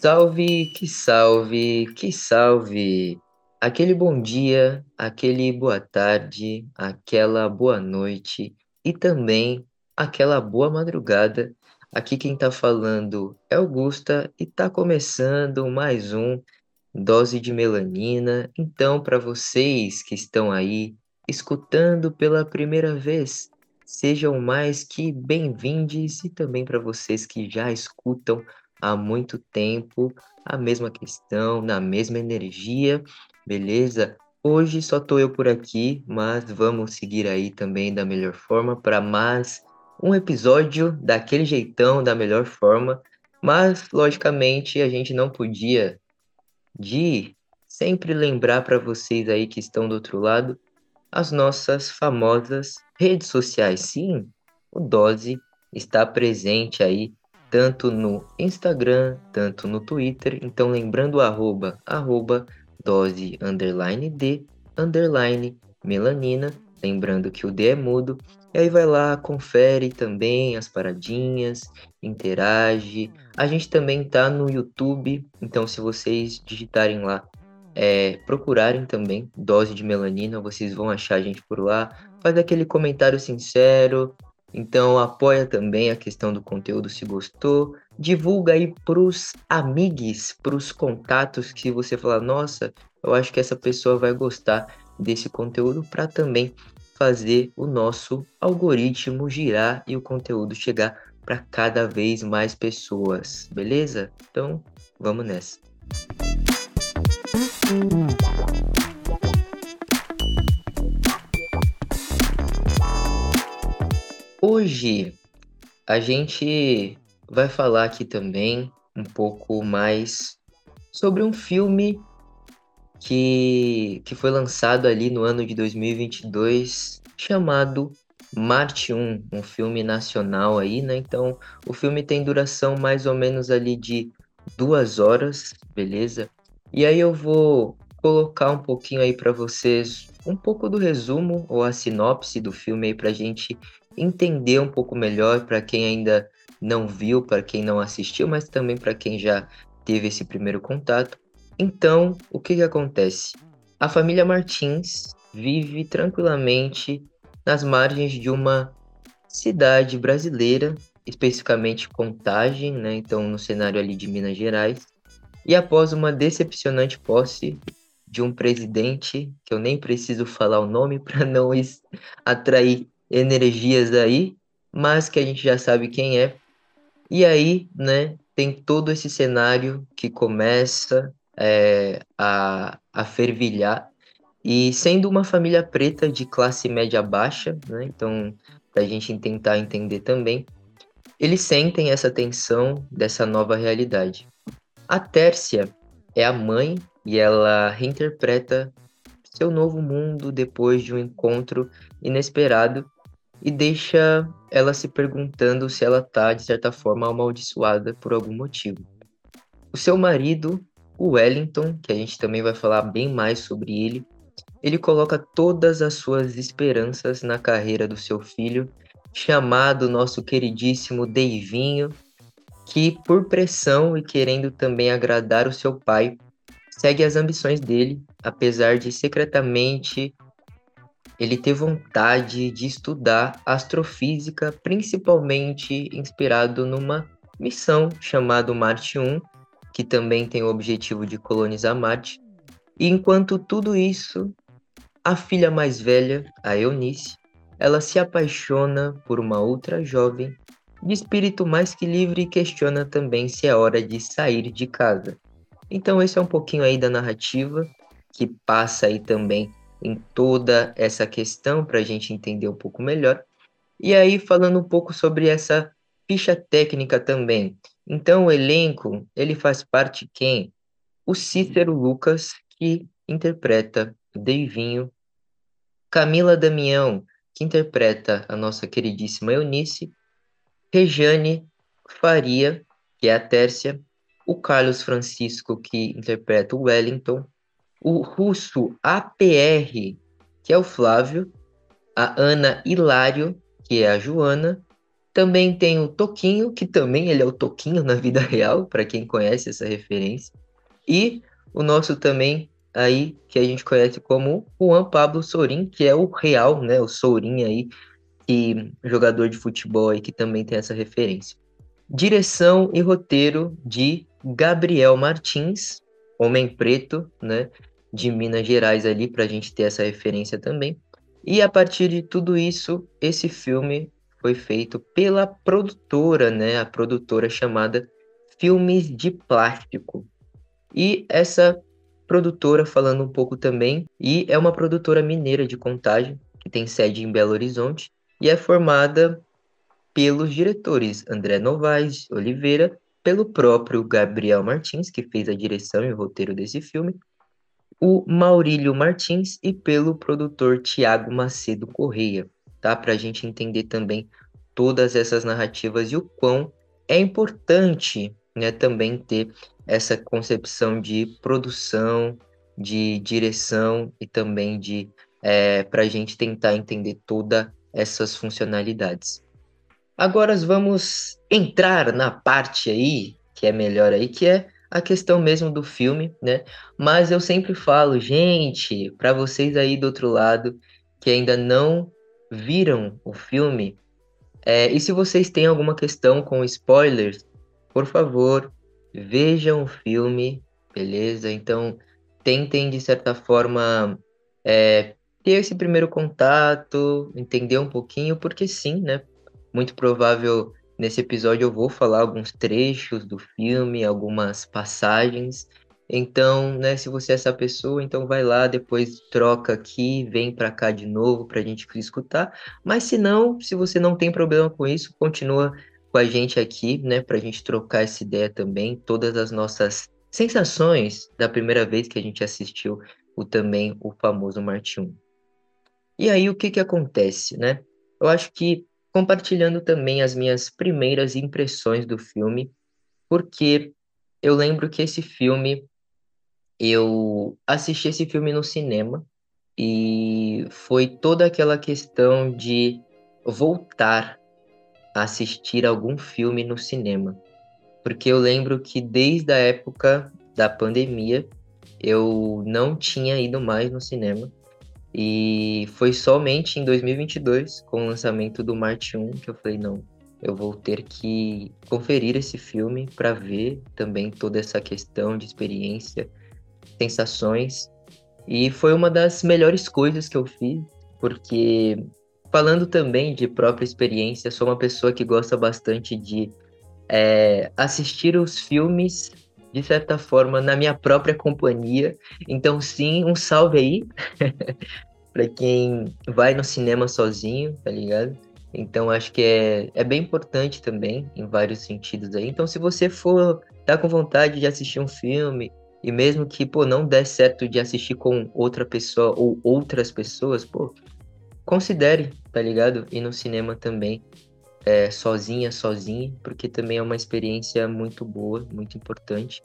Salve, que salve, que salve! Aquele bom dia, aquele boa tarde, aquela boa noite e também aquela boa madrugada. Aqui quem tá falando é Augusta e tá começando mais um Dose de Melanina. Então, para vocês que estão aí escutando pela primeira vez, sejam mais que bem-vindos e também para vocês que já escutam há muito tempo a mesma questão, na mesma energia, beleza? Hoje só tô eu por aqui, mas vamos seguir aí também da melhor forma para mais um episódio daquele jeitão, da melhor forma. Mas logicamente a gente não podia de sempre lembrar para vocês aí que estão do outro lado as nossas famosas redes sociais. Sim, o Dose está presente aí tanto no Instagram, tanto no Twitter. Então, lembrando arroba, arroba dose underline D underline melanina. Lembrando que o D é mudo. E aí vai lá, confere também as paradinhas, interage. A gente também tá no YouTube, então se vocês digitarem lá, é, procurarem também dose de melanina, vocês vão achar a gente por lá. Faz aquele comentário sincero, então apoia também a questão do conteúdo se gostou. Divulga aí pros amigos, pros contatos que você falar, nossa, eu acho que essa pessoa vai gostar desse conteúdo para também fazer o nosso algoritmo girar e o conteúdo chegar para cada vez mais pessoas, beleza? Então, vamos nessa. Hoje a gente vai falar aqui também um pouco mais sobre um filme que, que foi lançado ali no ano de 2022 chamado Marte 1, um filme nacional aí, né? Então o filme tem duração mais ou menos ali de duas horas, beleza? E aí eu vou colocar um pouquinho aí para vocês um pouco do resumo ou a sinopse do filme aí pra gente entender um pouco melhor para quem ainda não viu, para quem não assistiu, mas também para quem já teve esse primeiro contato. Então, o que, que acontece? A família Martins vive tranquilamente nas margens de uma cidade brasileira, especificamente Contagem, né? Então, no cenário ali de Minas Gerais. E após uma decepcionante posse de um presidente, que eu nem preciso falar o nome para não atrair energias aí, mas que a gente já sabe quem é. E aí, né, tem todo esse cenário que começa é, a, a fervilhar. E sendo uma família preta de classe média baixa, né, então, para a gente tentar entender também, eles sentem essa tensão dessa nova realidade. A Tércia é a mãe e ela reinterpreta seu novo mundo depois de um encontro inesperado e deixa ela se perguntando se ela tá, de certa forma, amaldiçoada por algum motivo. O seu marido, o Wellington, que a gente também vai falar bem mais sobre ele, ele coloca todas as suas esperanças na carreira do seu filho, chamado nosso queridíssimo Deivinho, que por pressão e querendo também agradar o seu pai, segue as ambições dele, apesar de secretamente ele ter vontade de estudar astrofísica, principalmente inspirado numa missão chamada Marte 1, que também tem o objetivo de colonizar Marte. E enquanto tudo isso, a filha mais velha, a Eunice, ela se apaixona por uma outra jovem de espírito mais que livre e questiona também se é hora de sair de casa. Então esse é um pouquinho aí da narrativa que passa aí também em toda essa questão para a gente entender um pouco melhor. E aí, falando um pouco sobre essa ficha técnica também. Então, o elenco, ele faz parte quem? O Cícero Lucas, que interpreta Deivinho, Camila Damião, que interpreta a nossa queridíssima Eunice, Rejane Faria, que é a Tércia, o Carlos Francisco, que interpreta o Wellington, o russo APR, que é o Flávio, a Ana Hilário, que é a Joana, Também tem o Toquinho, que também ele é o Toquinho na vida real, para quem conhece essa referência. E o nosso também aí que a gente conhece como Juan Pablo Sorin, que é o real, né, o Sorin aí, que jogador de futebol aí que também tem essa referência. Direção e roteiro de Gabriel Martins, Homem Preto, né, de Minas Gerais ali para a gente ter essa referência também. E a partir de tudo isso, esse filme foi feito pela produtora, né, a produtora chamada Filmes de Plástico. E essa produtora falando um pouco também, e é uma produtora mineira de contagem, que tem sede em Belo Horizonte, e é formada pelos diretores André Novaes Oliveira, pelo próprio Gabriel Martins, que fez a direção e o roteiro desse filme, o Maurílio Martins e pelo produtor Tiago Macedo Correia, tá? Para a gente entender também todas essas narrativas e o quão é importante né, também ter essa concepção de produção, de direção e também de é, para a gente tentar entender todas essas funcionalidades. Agora vamos entrar na parte aí que é melhor aí, que é a questão mesmo do filme, né? Mas eu sempre falo, gente, para vocês aí do outro lado que ainda não viram o filme, é, e se vocês têm alguma questão com spoilers, por favor, vejam o filme, beleza? Então, tentem, de certa forma, é, ter esse primeiro contato, entender um pouquinho, porque sim, né? Muito provável nesse episódio eu vou falar alguns trechos do filme, algumas passagens. Então, né, se você é essa pessoa, então vai lá, depois troca aqui, vem para cá de novo para a gente escutar. Mas se não, se você não tem problema com isso, continua com a gente aqui, né, para a gente trocar essa ideia também, todas as nossas sensações da primeira vez que a gente assistiu o também o famoso Marte 1. E aí o que que acontece, né? Eu acho que compartilhando também as minhas primeiras impressões do filme, porque eu lembro que esse filme eu assisti esse filme no cinema e foi toda aquela questão de voltar assistir algum filme no cinema. Porque eu lembro que desde a época da pandemia eu não tinha ido mais no cinema. E foi somente em 2022, com o lançamento do Marte 1, que eu falei: não, eu vou ter que conferir esse filme para ver também toda essa questão de experiência, sensações. E foi uma das melhores coisas que eu fiz, porque Falando também de própria experiência, sou uma pessoa que gosta bastante de é, assistir os filmes, de certa forma, na minha própria companhia. Então, sim, um salve aí para quem vai no cinema sozinho, tá ligado? Então, acho que é, é bem importante também, em vários sentidos aí. Então, se você for tá com vontade de assistir um filme, e mesmo que, pô, não der certo de assistir com outra pessoa ou outras pessoas, pô, considere, tá ligado? Ir no cinema também, é, sozinha, sozinha, porque também é uma experiência muito boa, muito importante.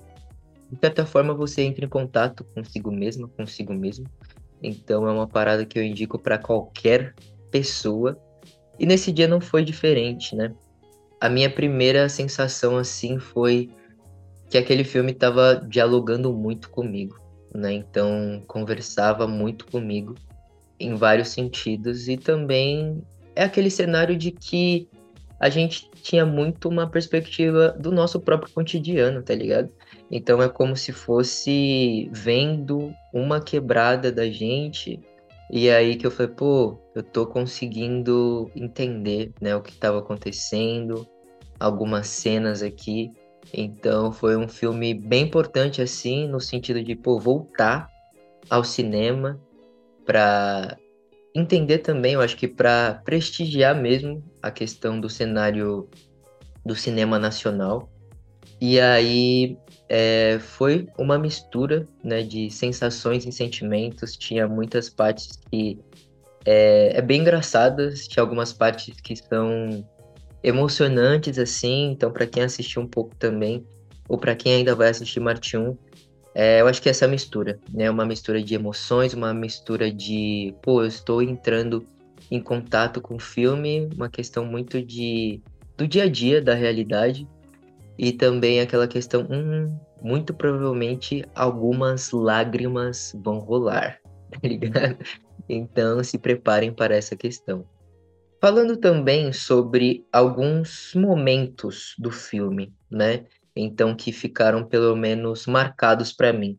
De certa forma, você entra em contato consigo mesma, consigo mesmo. Então, é uma parada que eu indico para qualquer pessoa. E nesse dia não foi diferente, né? A minha primeira sensação, assim, foi que aquele filme estava dialogando muito comigo, né? Então, conversava muito comigo em vários sentidos e também é aquele cenário de que a gente tinha muito uma perspectiva do nosso próprio cotidiano, tá ligado? Então é como se fosse vendo uma quebrada da gente e aí que eu falei, pô, eu tô conseguindo entender, né, o que estava acontecendo, algumas cenas aqui. Então foi um filme bem importante assim, no sentido de, pô, voltar ao cinema para entender também, eu acho que para prestigiar mesmo a questão do cenário do cinema nacional. E aí é, foi uma mistura né, de sensações e sentimentos. Tinha muitas partes que é, é bem engraçadas, tinha algumas partes que são emocionantes assim. Então, para quem assistiu um pouco também, ou para quem ainda vai assistir Marte 1, é, eu acho que essa mistura, né? Uma mistura de emoções, uma mistura de, pô, eu estou entrando em contato com o filme, uma questão muito de do dia a dia, da realidade, e também aquela questão, hum, muito provavelmente algumas lágrimas vão rolar, tá ligado? Então se preparem para essa questão. Falando também sobre alguns momentos do filme, né? Então que ficaram pelo menos marcados para mim.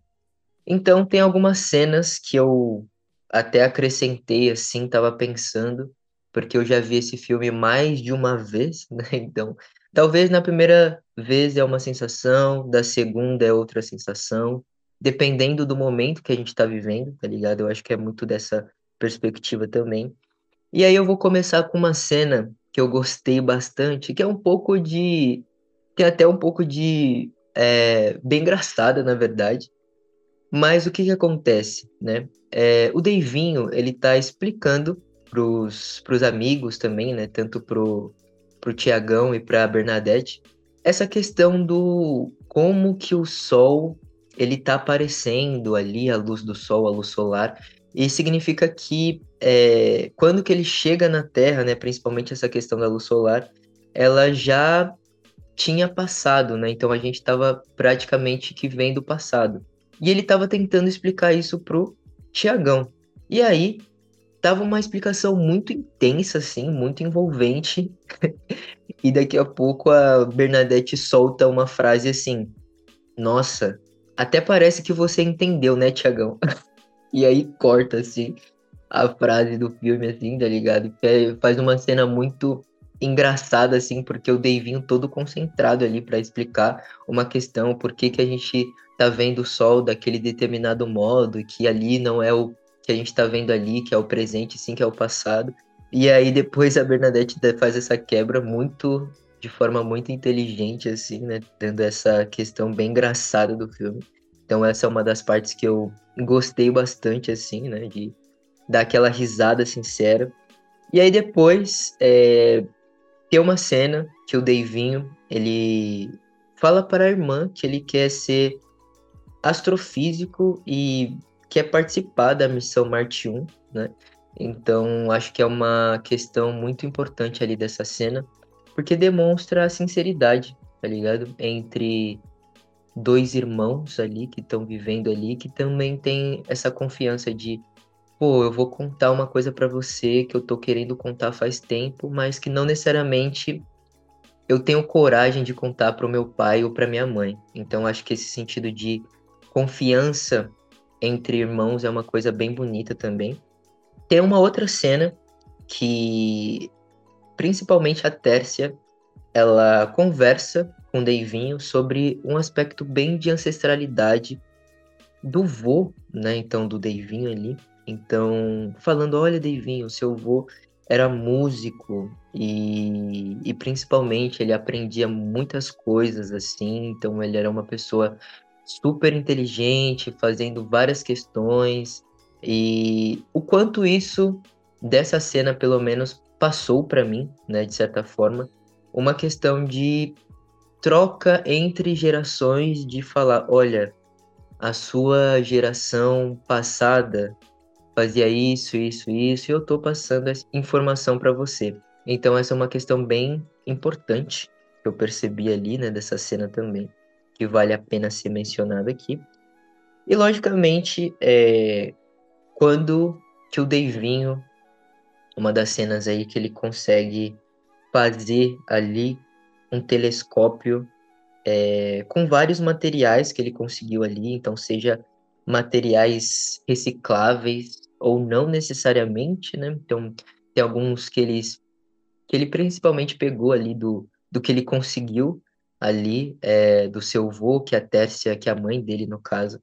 Então tem algumas cenas que eu até acrescentei assim, tava pensando, porque eu já vi esse filme mais de uma vez, né? Então, talvez na primeira vez é uma sensação, da segunda é outra sensação, dependendo do momento que a gente tá vivendo, tá ligado? Eu acho que é muito dessa perspectiva também. E aí eu vou começar com uma cena que eu gostei bastante, que é um pouco de. Tem até um pouco de. É, bem engraçada, na verdade, mas o que que acontece, né? É, o Deivinho, ele tá explicando pros, pros amigos também, né? Tanto pro, pro Tiagão e pra Bernadette, essa questão do como que o sol, ele tá aparecendo ali, a luz do sol, a luz solar, e significa que é, quando que ele chega na Terra, né? Principalmente essa questão da luz solar, ela já tinha passado, né? Então a gente estava praticamente que vendo o passado. E ele estava tentando explicar isso pro Tiagão. E aí, tava uma explicação muito intensa, assim, muito envolvente. e daqui a pouco a Bernadette solta uma frase assim: Nossa, até parece que você entendeu, né, Tiagão? e aí corta, assim, a frase do filme, assim, tá ligado? Que faz uma cena muito engraçada, assim, porque o Davinho todo concentrado ali para explicar uma questão, por que, que a gente tá vendo o sol daquele determinado modo, que ali não é o que a gente tá vendo ali, que é o presente, sim, que é o passado. E aí depois a Bernadette faz essa quebra muito, de forma muito inteligente, assim, né? Dando essa questão bem engraçada do filme. Então essa é uma das partes que eu gostei bastante, assim, né? De dar aquela risada sincera. E aí depois é, tem uma cena que o Davinho, ele fala para a irmã que ele quer ser astrofísico e quer participar da missão Marte 1, né? Então, acho que é uma questão muito importante ali dessa cena, porque demonstra a sinceridade, tá ligado? Entre dois irmãos ali que estão vivendo ali, que também tem essa confiança de, pô, eu vou contar uma coisa para você que eu tô querendo contar faz tempo, mas que não necessariamente eu tenho coragem de contar para o meu pai ou para minha mãe. Então, acho que esse sentido de confiança entre irmãos é uma coisa bem bonita também. Tem uma outra cena que, principalmente a Tércia, ela conversa com Deivinho sobre um aspecto bem de ancestralidade do vô, né? Então, do Deivinho ali. Então, falando, olha, Deivinho, seu vô era músico e, e principalmente ele aprendia muitas coisas assim, então ele era uma pessoa super inteligente, fazendo várias questões. E o quanto isso, dessa cena, pelo menos, passou para mim, né, de certa forma, uma questão de troca entre gerações, de falar: olha, a sua geração passada fazia isso, isso, isso, e eu tô passando essa informação para você. Então, essa é uma questão bem importante que eu percebi ali, né, dessa cena também que vale a pena ser mencionado aqui. E, logicamente, é, quando que o Davinho, uma das cenas aí que ele consegue fazer ali um telescópio é, com vários materiais que ele conseguiu ali, então seja materiais recicláveis ou não necessariamente, né? Então tem alguns que eles que ele principalmente pegou ali do, do que ele conseguiu ali é, do seu avô, que a Tércia, que a mãe dele, no caso,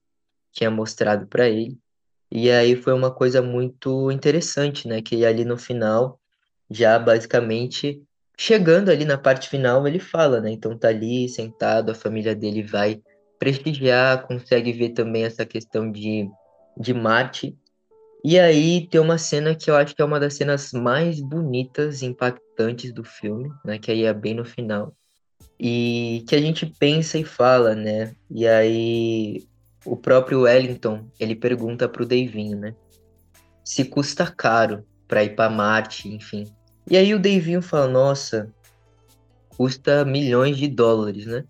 tinha mostrado para ele. E aí foi uma coisa muito interessante, né? Que ali no final, já basicamente chegando ali na parte final, ele fala, né? Então tá ali sentado, a família dele vai prestigiar, consegue ver também essa questão de, de Marte. E aí tem uma cena que eu acho que é uma das cenas mais bonitas e impactantes do filme, né? Que aí é bem no final, e que a gente pensa e fala, né? E aí o próprio Wellington, ele pergunta pro Davinho, né? Se custa caro para ir para Marte, enfim. E aí o Davinho fala: "Nossa, custa milhões de dólares, né?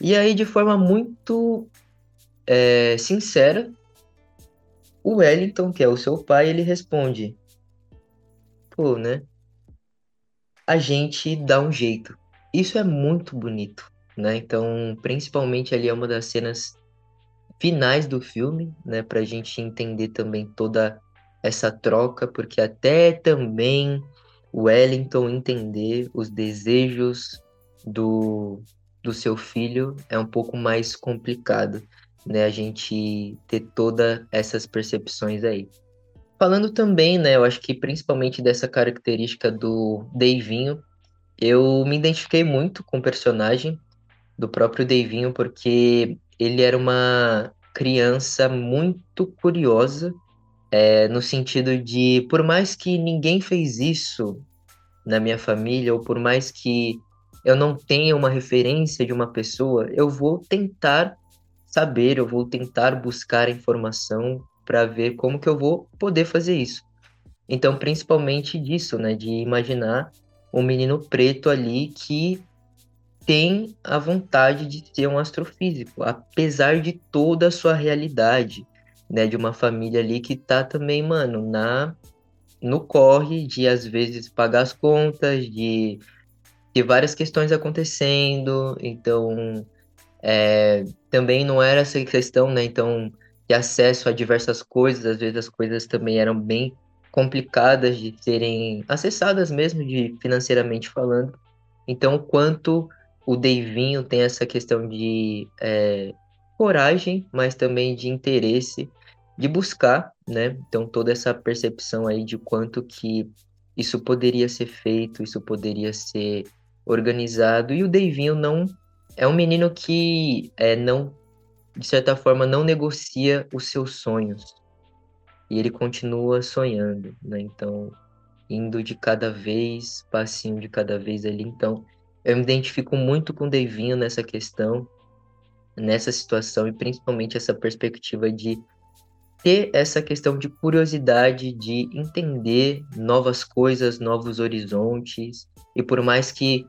E aí, de forma muito é, sincera, o Wellington, que é o seu pai, ele responde: Pô, né? A gente dá um jeito. Isso é muito bonito, né? Então, principalmente ali é uma das cenas finais do filme, né? Pra gente entender também toda essa troca, porque até também o Wellington entender os desejos do, do seu filho é um pouco mais complicado, né? A gente ter todas essas percepções aí. Falando também, né? Eu acho que principalmente dessa característica do Davinho, eu me identifiquei muito com o personagem do próprio Davinho, porque ele era uma criança muito curiosa, é, no sentido de, por mais que ninguém fez isso na minha família, ou por mais que eu não tenha uma referência de uma pessoa, eu vou tentar saber, eu vou tentar buscar informação para ver como que eu vou poder fazer isso. Então, principalmente disso, né, de imaginar um menino preto ali que tem a vontade de ser um astrofísico, apesar de toda a sua realidade, né, de uma família ali que tá também, mano, na no corre de às vezes pagar as contas, de ter várias questões acontecendo, então é, também não era essa questão, né? Então, de acesso a diversas coisas, às vezes as coisas também eram bem complicadas de serem acessadas mesmo, de financeiramente falando. Então, quanto o Davinho tem essa questão de é, coragem, mas também de interesse de buscar, né? Então toda essa percepção aí de quanto que isso poderia ser feito, isso poderia ser organizado e o Davinho não é um menino que é não de certa forma não negocia os seus sonhos e ele continua sonhando, né? Então indo de cada vez, passinho de cada vez ali. Então eu me identifico muito com o Davinho nessa questão, nessa situação e principalmente essa perspectiva de ter essa questão de curiosidade, de entender novas coisas, novos horizontes, e por mais que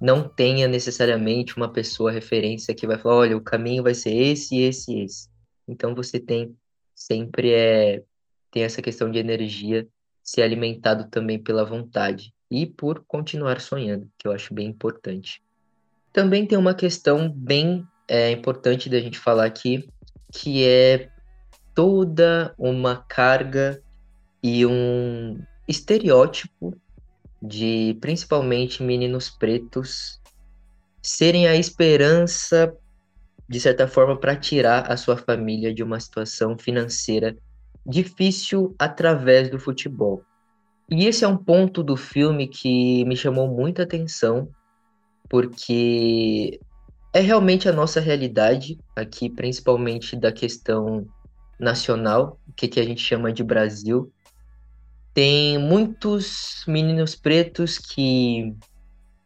não tenha necessariamente uma pessoa referência que vai falar, olha, o caminho vai ser esse, esse, esse. Então você tem sempre é tem essa questão de energia ser alimentado também pela vontade e por continuar sonhando, que eu acho bem importante. Também tem uma questão bem é, importante da gente falar aqui, que é toda uma carga e um estereótipo de principalmente meninos pretos serem a esperança, de certa forma, para tirar a sua família de uma situação financeira difícil através do futebol. E esse é um ponto do filme que me chamou muita atenção, porque é realmente a nossa realidade aqui, principalmente da questão nacional, o que, que a gente chama de Brasil. Tem muitos meninos pretos que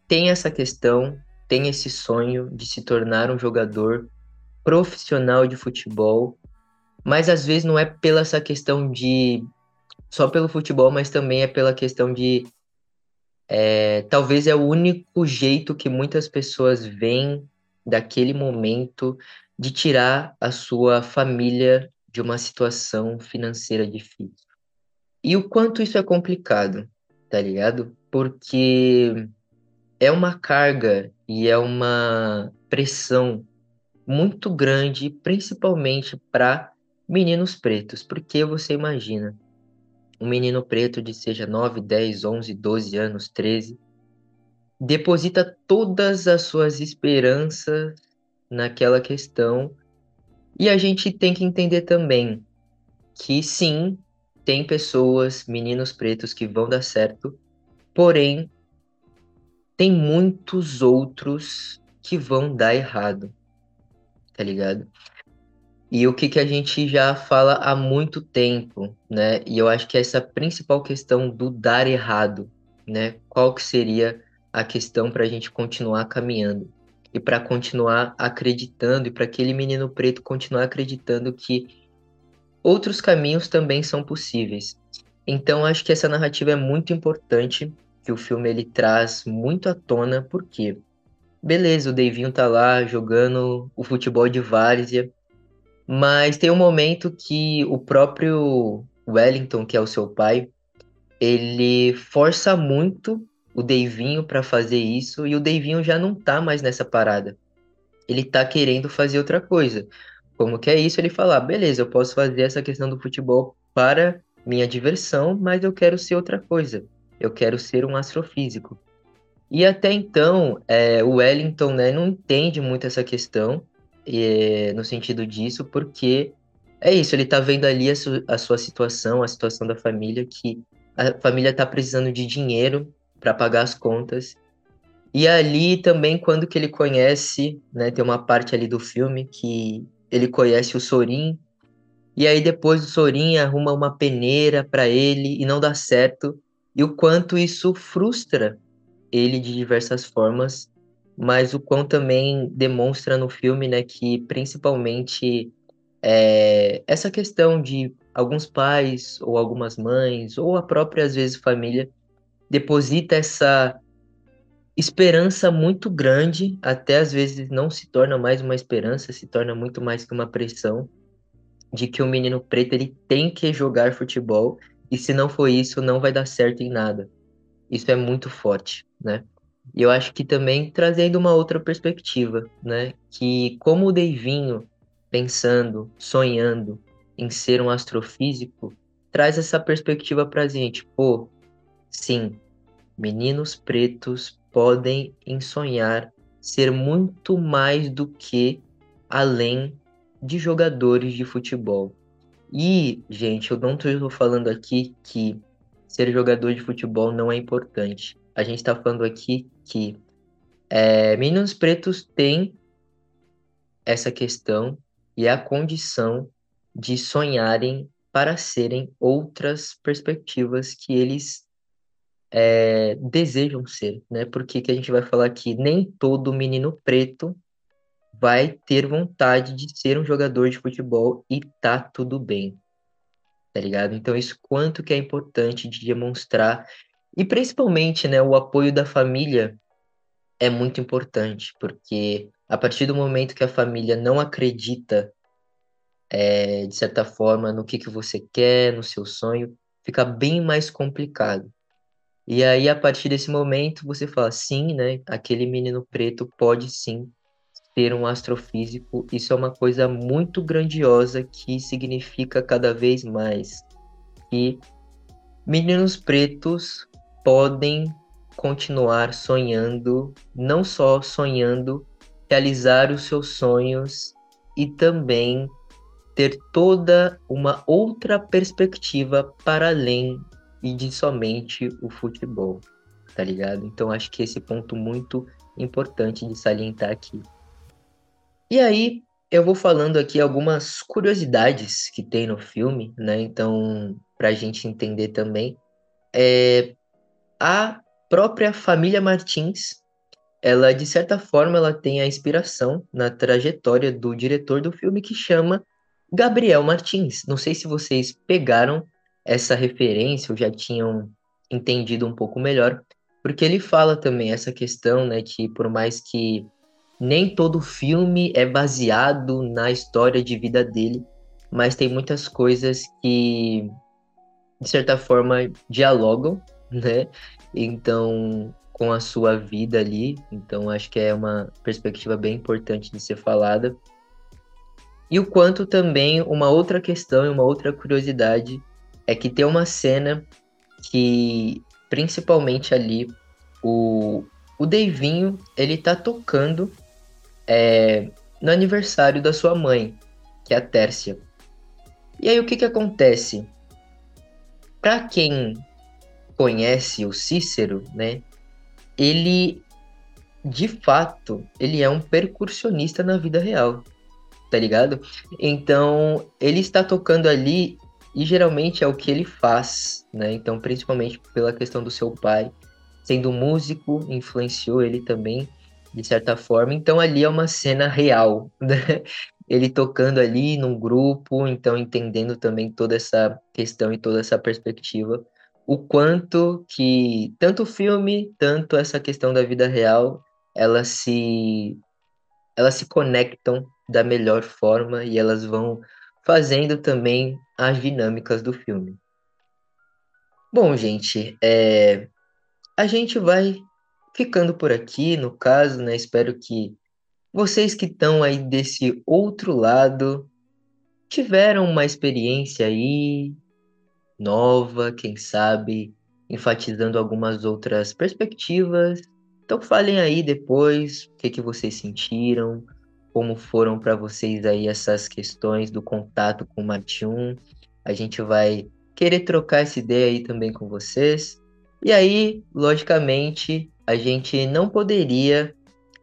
têm essa questão, têm esse sonho de se tornar um jogador profissional de futebol, mas às vezes não é pela essa questão de só pelo futebol, mas também é pela questão de é, talvez é o único jeito que muitas pessoas veem daquele momento de tirar a sua família de uma situação financeira difícil. E o quanto isso é complicado, tá ligado? Porque é uma carga e é uma pressão muito grande, principalmente para meninos pretos, porque você imagina um menino preto de seja 9, 10, 11, 12 anos, 13, deposita todas as suas esperanças naquela questão e a gente tem que entender também que sim, tem pessoas, meninos pretos que vão dar certo, porém tem muitos outros que vão dar errado. Tá ligado? E o que, que a gente já fala há muito tempo, né? E eu acho que essa principal questão do dar errado, né? Qual que seria a questão para a gente continuar caminhando? e para continuar acreditando e para aquele menino preto continuar acreditando que outros caminhos também são possíveis. Então acho que essa narrativa é muito importante. que o filme ele traz muito à tona, porque beleza, o Davinho tá lá jogando o futebol de várzea, mas tem um momento que o próprio Wellington, que é o seu pai, ele força muito o Davinho para fazer isso e o Davinho já não tá mais nessa parada. Ele tá querendo fazer outra coisa. Como que é isso? Ele fala: ah, beleza, eu posso fazer essa questão do futebol para minha diversão, mas eu quero ser outra coisa. Eu quero ser um astrofísico. E até então, é, o Wellington né, não entende muito essa questão, é, no sentido disso, porque é isso, ele tá vendo ali a, su a sua situação, a situação da família, que a família tá precisando de dinheiro para pagar as contas. E ali também, quando que ele conhece, né, tem uma parte ali do filme que ele conhece o Sorin, e aí depois o Sorin arruma uma peneira para ele e não dá certo, e o quanto isso frustra ele de diversas formas, mas o quão também demonstra no filme, né, que principalmente é, essa questão de alguns pais ou algumas mães ou a própria às vezes família deposita essa esperança muito grande, até às vezes não se torna mais uma esperança, se torna muito mais que uma pressão de que o menino preto ele tem que jogar futebol e se não for isso não vai dar certo em nada. Isso é muito forte, né? E eu acho que também trazendo uma outra perspectiva, né? Que como o Deivinho, pensando, sonhando em ser um astrofísico, traz essa perspectiva pra gente. Pô, sim, meninos pretos podem sonhar ser muito mais do que além de jogadores de futebol. E, gente, eu não estou falando aqui que ser jogador de futebol não é importante. A gente está falando aqui que é, meninos pretos têm essa questão e a condição de sonharem para serem outras perspectivas que eles é, desejam ser, né? Porque que a gente vai falar que nem todo menino preto vai ter vontade de ser um jogador de futebol e tá tudo bem, tá ligado? Então isso quanto que é importante de demonstrar e principalmente, né, o apoio da família é muito importante, porque a partir do momento que a família não acredita é, de certa forma no que que você quer, no seu sonho, fica bem mais complicado. E aí, a partir desse momento, você fala, sim, né? Aquele menino preto pode sim ser um astrofísico. Isso é uma coisa muito grandiosa que significa cada vez mais que meninos pretos podem continuar sonhando, não só sonhando, realizar os seus sonhos e também ter toda uma outra perspectiva para além e de somente o futebol, tá ligado? Então acho que esse ponto muito importante de salientar aqui. E aí eu vou falando aqui algumas curiosidades que tem no filme, né? Então, para a gente entender também, é, a própria família Martins, ela de certa forma ela tem a inspiração na trajetória do diretor do filme que chama Gabriel Martins. Não sei se vocês pegaram essa referência ou já tinham entendido um pouco melhor, porque ele fala também essa questão, né, que por mais que nem todo filme é baseado na história de vida dele, mas tem muitas coisas que de certa forma dialogam, né? Então, com a sua vida ali, então acho que é uma perspectiva bem importante de ser falada. E o quanto também uma outra questão e uma outra curiosidade é que tem uma cena que, principalmente ali, o, o Davinho, ele tá tocando é, no aniversário da sua mãe, que é a Tércia. E aí o que que acontece? Para quem conhece o Cícero, né, ele de fato, ele é um percussionista na vida real, tá ligado? Então, ele está tocando ali e geralmente é o que ele faz, né? Então, principalmente pela questão do seu pai, sendo músico, influenciou ele também, de certa forma. Então, ali é uma cena real, né? Ele tocando ali num grupo, então entendendo também toda essa questão e toda essa perspectiva. o quanto que tanto o filme, tanto essa questão da vida real, elas se elas se conectam da melhor forma e elas vão fazendo também as dinâmicas do filme. Bom, gente, é, a gente vai ficando por aqui, no caso, né? Espero que vocês que estão aí desse outro lado tiveram uma experiência aí nova, quem sabe, enfatizando algumas outras perspectivas. Então falem aí depois o que, que vocês sentiram, como foram para vocês aí essas questões do contato com o Martium. A gente vai querer trocar essa ideia aí também com vocês. E aí, logicamente, a gente não poderia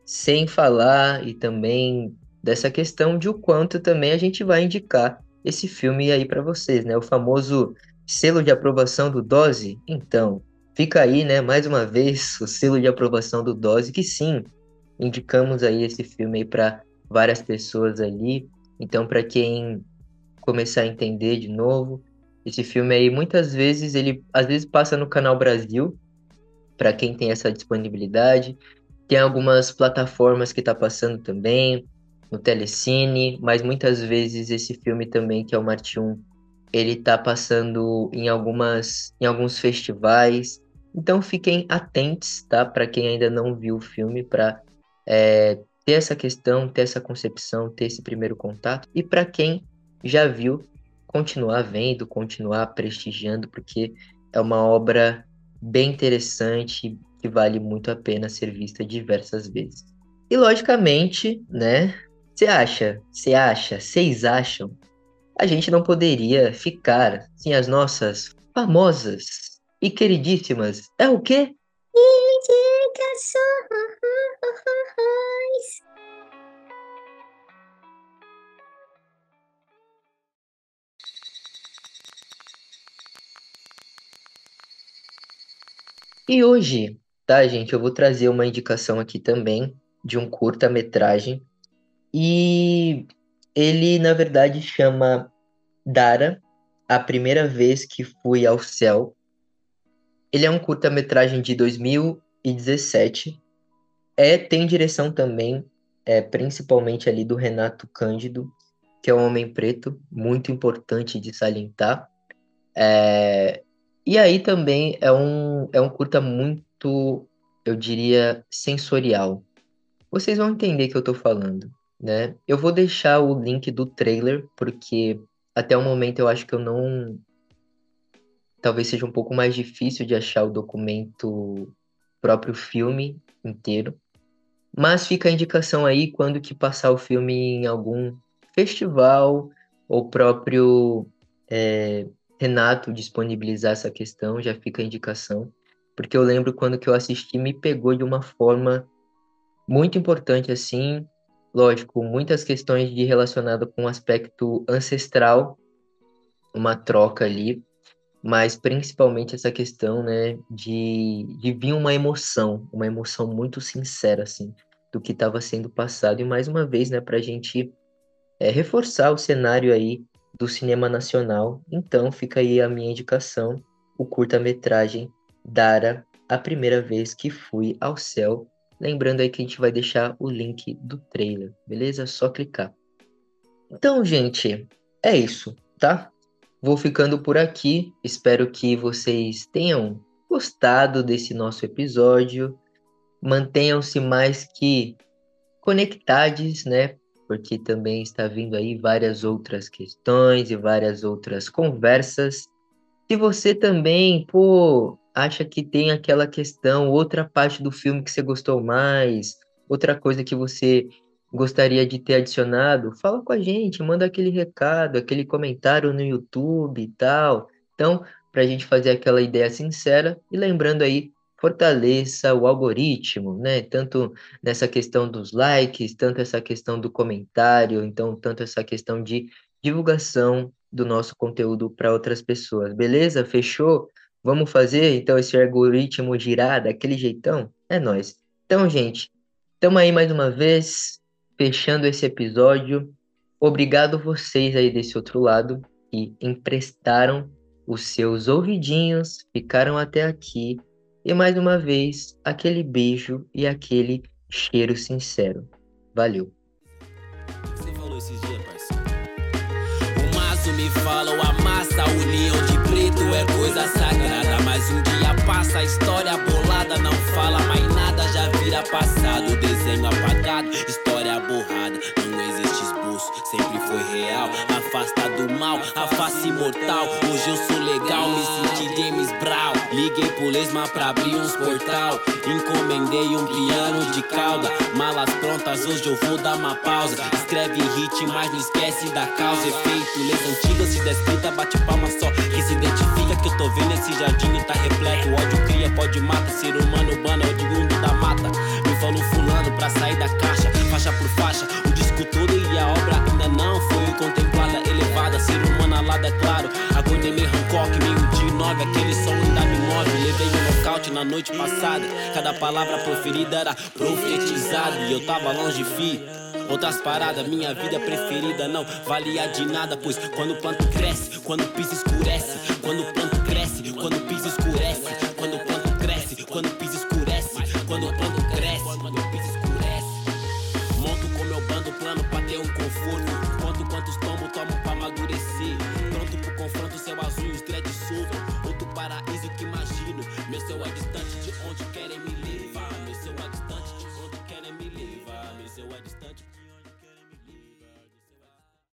sem falar e também dessa questão de o quanto também a gente vai indicar esse filme aí para vocês, né? O famoso selo de aprovação do Dose. Então, fica aí, né, mais uma vez o selo de aprovação do Dose, que sim, indicamos aí esse filme aí para várias pessoas ali. Então, para quem começar a entender de novo, esse filme aí muitas vezes ele às vezes passa no canal Brasil, para quem tem essa disponibilidade. Tem algumas plataformas que tá passando também, no Telecine, mas muitas vezes esse filme também, que é o Martium, ele tá passando em algumas em alguns festivais. Então fiquem atentos, tá? Para quem ainda não viu o filme, para é, ter essa questão, ter essa concepção, ter esse primeiro contato. E para quem já viu, continuar vendo, continuar prestigiando, porque é uma obra bem interessante que vale muito a pena ser vista diversas vezes. E logicamente, né? Você acha, você acha, vocês acham, a gente não poderia ficar sem as nossas famosas e queridíssimas. É o quê? Indicações. E hoje, tá, gente, eu vou trazer uma indicação aqui também de um curta-metragem. E ele, na verdade, chama Dara, a primeira vez que fui ao céu. Ele é um curta-metragem de 2017. É, tem direção também, é, principalmente ali do Renato Cândido, que é um homem preto, muito importante de salientar. É, e aí também é um, é um curta muito, eu diria, sensorial. Vocês vão entender o que eu tô falando, né? Eu vou deixar o link do trailer, porque até o momento eu acho que eu não. Talvez seja um pouco mais difícil de achar o documento próprio filme inteiro. Mas fica a indicação aí quando que passar o filme em algum festival ou próprio é, Renato disponibilizar essa questão, já fica a indicação, porque eu lembro quando que eu assisti me pegou de uma forma muito importante assim, lógico, muitas questões de relacionado com o aspecto ancestral, uma troca ali, mas principalmente essa questão, né, de, de vir uma emoção, uma emoção muito sincera, assim, do que estava sendo passado, e mais uma vez, né, para a gente é, reforçar o cenário aí do cinema nacional. Então fica aí a minha indicação, o curta-metragem Dara, a primeira vez que fui ao céu. Lembrando aí que a gente vai deixar o link do trailer, beleza? Só clicar. Então, gente, é isso, tá? Vou ficando por aqui. Espero que vocês tenham gostado desse nosso episódio. Mantenham-se mais que conectados, né? Porque também está vindo aí várias outras questões e várias outras conversas. Se você também, pô, acha que tem aquela questão, outra parte do filme que você gostou mais, outra coisa que você gostaria de ter adicionado, fala com a gente, manda aquele recado, aquele comentário no YouTube e tal. Então, para a gente fazer aquela ideia sincera e lembrando aí fortaleça o algoritmo, né? Tanto nessa questão dos likes, tanto essa questão do comentário, então tanto essa questão de divulgação do nosso conteúdo para outras pessoas. Beleza? Fechou? Vamos fazer então esse algoritmo girar daquele jeitão? É nós. Então, gente, estamos aí mais uma vez fechando esse episódio. Obrigado vocês aí desse outro lado que emprestaram os seus ouvidinhos ficaram até aqui e mais uma vez aquele beijo e aquele cheiro sincero. Valeu. Você falou esses dias, parceiro. O maço me fala, o amassa, a união de preto é coisa sagrada. Mas um dia passa, a história bolada não fala mais nada, já vira passado. Desenho apagado, história borrada. Não existe esboço, sempre foi real. Afasta do mal, a face mortal. Hoje eu sou legal, me senti James Brown. Liguei pro Lesma pra abrir uns portal. Encomendei um piano de cauda. Malas prontas, hoje eu vou dar uma pausa. Escreve hit, mas não esquece da causa. Efeito, leis antigas, se descrita, bate palma só. Que se identifica que eu tô vendo esse jardim tá repleto. Ódio cria, pode mata. Ser humano urbano é oriundo da mata. Me falou fulano pra sair da caixa, faixa por faixa. O disco todo e a obra ainda não foi contemplada, elevada. Ser humano alada, é na noite passada. Cada palavra proferida era profetizada. E eu tava longe, fi. Outras paradas, minha vida preferida não valia de nada, pois quando o planto cresce, quando o piso escurece, quando o planto cresce, quando o piso escurece,